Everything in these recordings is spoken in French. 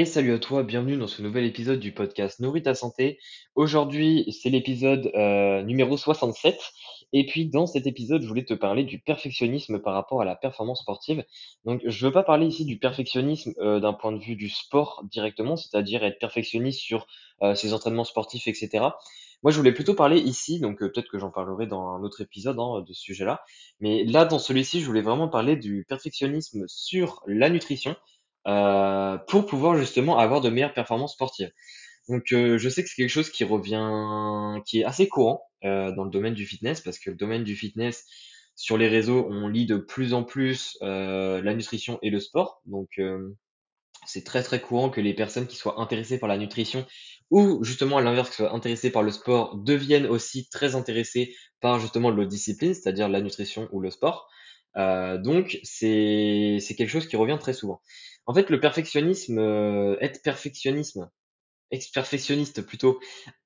Et salut à toi, bienvenue dans ce nouvel épisode du podcast Nourris ta santé. Aujourd'hui, c'est l'épisode euh, numéro 67. Et puis dans cet épisode, je voulais te parler du perfectionnisme par rapport à la performance sportive. Donc je ne veux pas parler ici du perfectionnisme euh, d'un point de vue du sport directement, c'est-à-dire être perfectionniste sur euh, ses entraînements sportifs, etc. Moi, je voulais plutôt parler ici, donc peut-être que j'en parlerai dans un autre épisode hein, de ce sujet-là. Mais là, dans celui-ci, je voulais vraiment parler du perfectionnisme sur la nutrition euh, pour pouvoir justement avoir de meilleures performances sportives. Donc euh, je sais que c'est quelque chose qui revient, qui est assez courant euh, dans le domaine du fitness, parce que le domaine du fitness, sur les réseaux, on lit de plus en plus la nutrition et le sport. Donc c'est très très courant que les personnes qui soient intéressées par la nutrition ou justement à l'inverse qui soient intéressées par le sport deviennent aussi très intéressées par justement l'autre discipline, c'est-à-dire la nutrition ou le sport. donc c'est quelque chose qui revient très souvent. En fait, le perfectionnisme, euh, être perfectionnisme, être perfectionniste plutôt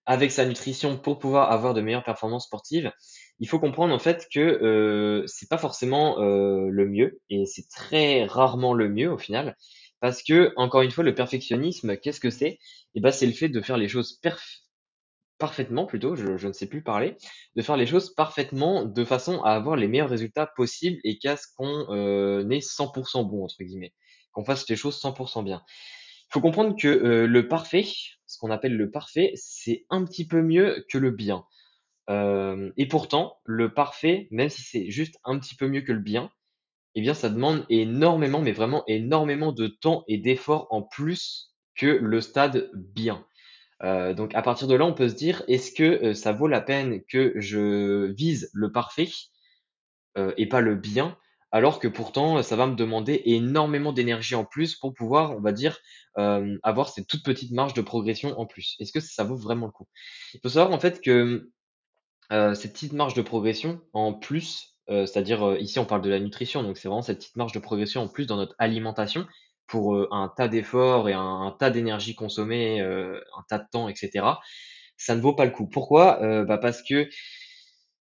avec sa nutrition pour pouvoir avoir de meilleures performances sportives, il faut comprendre en fait que euh, c'est pas forcément euh, le mieux et c'est très rarement le mieux au final parce que encore une fois le perfectionnisme qu'est-ce que c'est? Eh ben c'est le fait de faire les choses parfaitement plutôt, je, ne sais plus parler, de faire les choses parfaitement de façon à avoir les meilleurs résultats possibles et qu'à ce qu'on euh, est 100% bon entre guillemets qu'on fasse les choses 100% bien. Il faut comprendre que euh, le parfait, ce qu'on appelle le parfait, c'est un petit peu mieux que le bien. Euh, et pourtant, le parfait, même si c'est juste un petit peu mieux que le bien, eh bien, ça demande énormément, mais vraiment énormément de temps et d'efforts en plus que le stade bien. Euh, donc, à partir de là, on peut se dire, est-ce que ça vaut la peine que je vise le parfait et pas le bien? Alors que pourtant, ça va me demander énormément d'énergie en plus pour pouvoir, on va dire, euh, avoir cette toute petite marge de progression en plus. Est-ce que ça vaut vraiment le coup? Il faut savoir en fait que euh, cette petite marge de progression en plus, euh, c'est-à-dire ici on parle de la nutrition, donc c'est vraiment cette petite marge de progression en plus dans notre alimentation pour un tas d'efforts et un, tas d'énergie consommée, un tas de temps, etc. Ça ne vaut pas le coup. Pourquoi? Bah parce que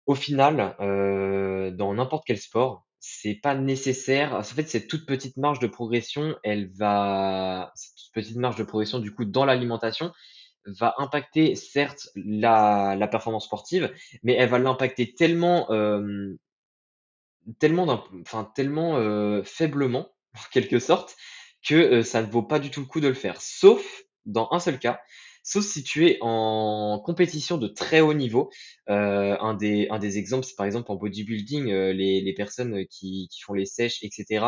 au final, dans n'importe quel sport, c'est pas nécessaire. En fait, cette toute petite marge de progression, elle va, cette toute petite marge de progression du coup dans l'alimentation va impacter certes la, performance sportive, mais elle va l'impacter tellement, euh, tellement, enfin tellement euh, faiblement en quelque sorte que ça ne vaut pas du tout le coup de le faire. Sauf dans un seul cas, sauf si tu es en compétition de très haut niveau. Euh, un, des, exemples, c'est par exemple en bodybuilding, euh, les, personnes qui, font les sèches, etc.,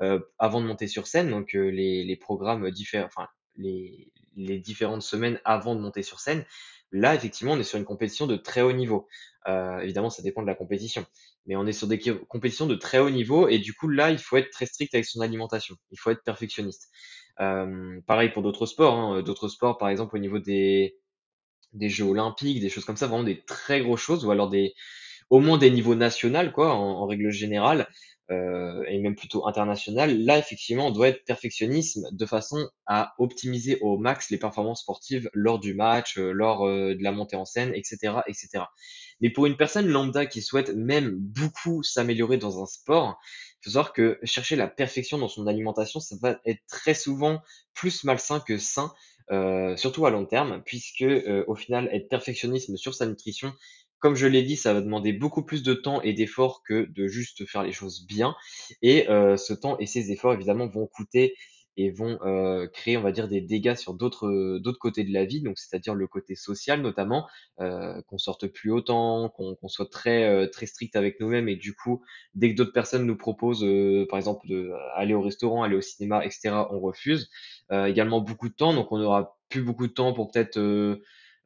euh, avant de monter sur scène, donc les, les programmes différents, enfin, les, différentes semaines avant de monter sur scène, là, effectivement, on est sur une compétition de très haut niveau. Évidemment, ça dépend de la compétition. Mais on est sur des compétitions de très haut niveau et du coup, là, il faut être très strict avec son alimentation. Il faut être perfectionniste. Pareil pour d'autres sports, hein. d'autres sports, par exemple au niveau des, Jeux olympiques, des choses comme ça, vraiment des très grosses choses, ou alors des, au moins des niveaux nationaux, quoi, en, règle générale, euh, et même plutôt international. Là, effectivement, on doit être perfectionnisme de façon à optimiser au max les performances sportives lors du match, lors euh, de la montée en scène, etc., etc. Mais pour une personne lambda qui souhaite même beaucoup s'améliorer dans un sport, faut savoir que chercher la perfection dans son alimentation, ça va être très souvent plus malsain que sain, euh, surtout à long terme, puisque euh, au final, être perfectionniste sur sa nutrition, comme je l'ai dit, ça va demander beaucoup plus de temps et d'efforts que de juste faire les choses bien. Et euh, ce temps et ces efforts, évidemment, vont coûter et vont euh, créer, on va dire, des dégâts sur d'autres d'autres côtés de la vie, donc c'est-à-dire le côté social notamment, euh, qu'on sorte plus autant, qu'on qu'on soit très très strict avec nous-mêmes et du coup, dès que d'autres personnes nous proposent, par exemple, de aller au restaurant, aller au cinéma, etc., on refuse. Également beaucoup de temps, donc on aura plus beaucoup de temps pour peut-être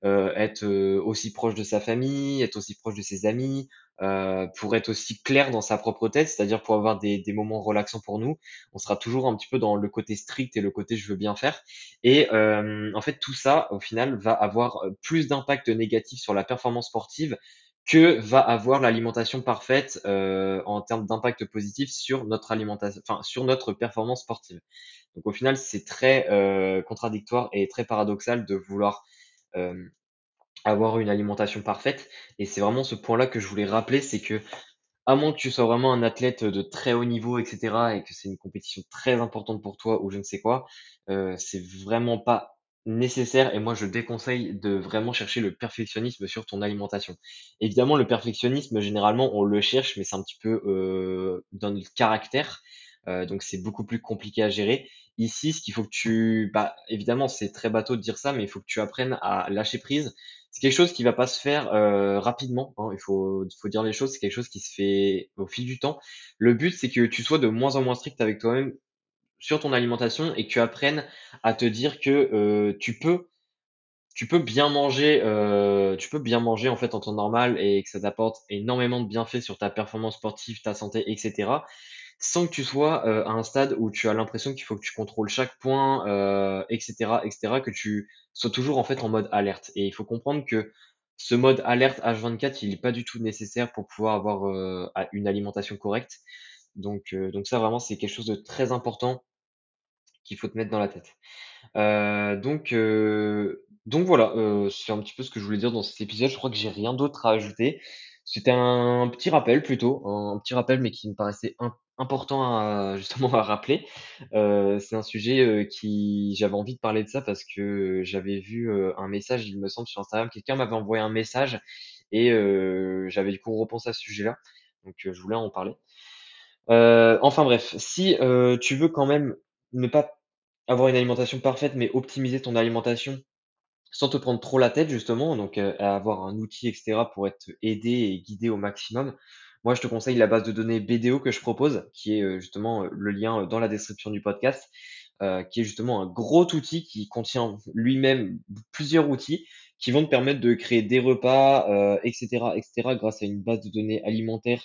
être aussi proche de sa famille, être aussi proche de ses amis, euh, pour être aussi clair dans sa propre tête, c'est-à-dire pour avoir des, des, moments relaxants pour nous. On sera toujours un petit peu dans le côté strict et le côté je veux bien faire. Et euh, en fait, tout ça, au final, va avoir plus d'impact négatif sur la performance sportive que va avoir l'alimentation parfaite euh, en termes d'impact positif sur notre alimentation, enfin sur notre performance sportive. Donc au final, c'est très euh, contradictoire et très paradoxal de vouloir euh, avoir une alimentation parfaite. Et c'est vraiment ce point-là que je voulais rappeler, c'est que à moins que tu sois vraiment un athlète de très haut niveau, et cetera, et que c'est une compétition très importante pour toi ou je ne sais quoi, c'est vraiment pas nécessaire et moi je déconseille de vraiment chercher le perfectionnisme sur ton alimentation. Évidemment, le perfectionnisme, généralement, on le cherche, mais c'est un petit peu, dans notre caractère, donc c'est beaucoup plus compliqué à gérer. Ici, ce qu'il faut que tu bah, évidemment, c'est très bateau de dire ça, mais il faut que tu apprennes à lâcher prise. C'est quelque chose qui va pas se faire, heu, rapidement, hein, il faut faut dire les choses, c'est quelque chose qui se fait au fil du temps. Le but, c'est que tu sois de moins en moins strict avec toi-même sur ton alimentation et que tu apprennes à te dire que, heu, tu peux tu peux bien manger, heu, tu peux bien manger en fait en temps normal et que ça t'apporte énormément de bienfaits sur ta performance sportive, ta santé et cetera, sans que tu sois, heu, à un stade où tu as l'impression qu'il faut que tu contrôles chaque point, heu, et cetera et cetera, que tu sois toujours en fait en mode alerte et il faut comprendre que ce mode alerte H24, il est pas du tout nécessaire pour pouvoir avoir, heu, a une alimentation correcte donc donc ça vraiment c'est quelque chose de très important qu'il faut te mettre dans la tête. Donc donc voilà, c'est un petit peu ce que je voulais dire dans cet épisode. Je crois que j'ai rien d'autre à ajouter. C'était un petit rappel plutôt, un petit rappel, mais qui me paraissait im important à justement à rappeler. Heu, c'est un sujet, heu, qui j'avais envie de parler de ça parce que j'avais vu, heu, un message, il me semble, sur Instagram. Quelqu'un m'avait envoyé un message et j'avais du coup repensé à ce sujet-là, donc je voulais en parler. Enfin bref, si, tu veux quand même ne pas avoir une alimentation parfaite, mais optimiser ton alimentation sans te prendre trop la tête justement, donc avoir un outil et cetera pour être aidé et guidé au maximum. Moi, je te conseille la base de données BDO que je propose, qui est, heu, justement, heu, le lien, heu, dans la description du podcast, qui est justement un gros outil qui contient lui-même plusieurs outils qui vont te permettre de créer des repas, heu, et cetera et cetera grâce à une base de données alimentaire,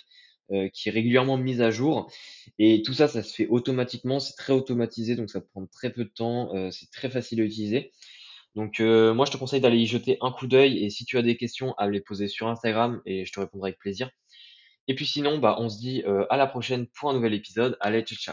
qui est régulièrement mise à jour et tout ça, ça se fait automatiquement, c'est très automatisé, donc ça prend très peu de temps, heu, c'est très facile à utiliser. Donc heu, moi, je te conseille d'aller y jeter un coup d'œil et si tu as des questions, à me les poser sur Instagram et je te répondrai avec plaisir. Et puis sinon, bah, on se dit, heu, à la prochaine pour un nouvel épisode. Allez, tchau, tchau.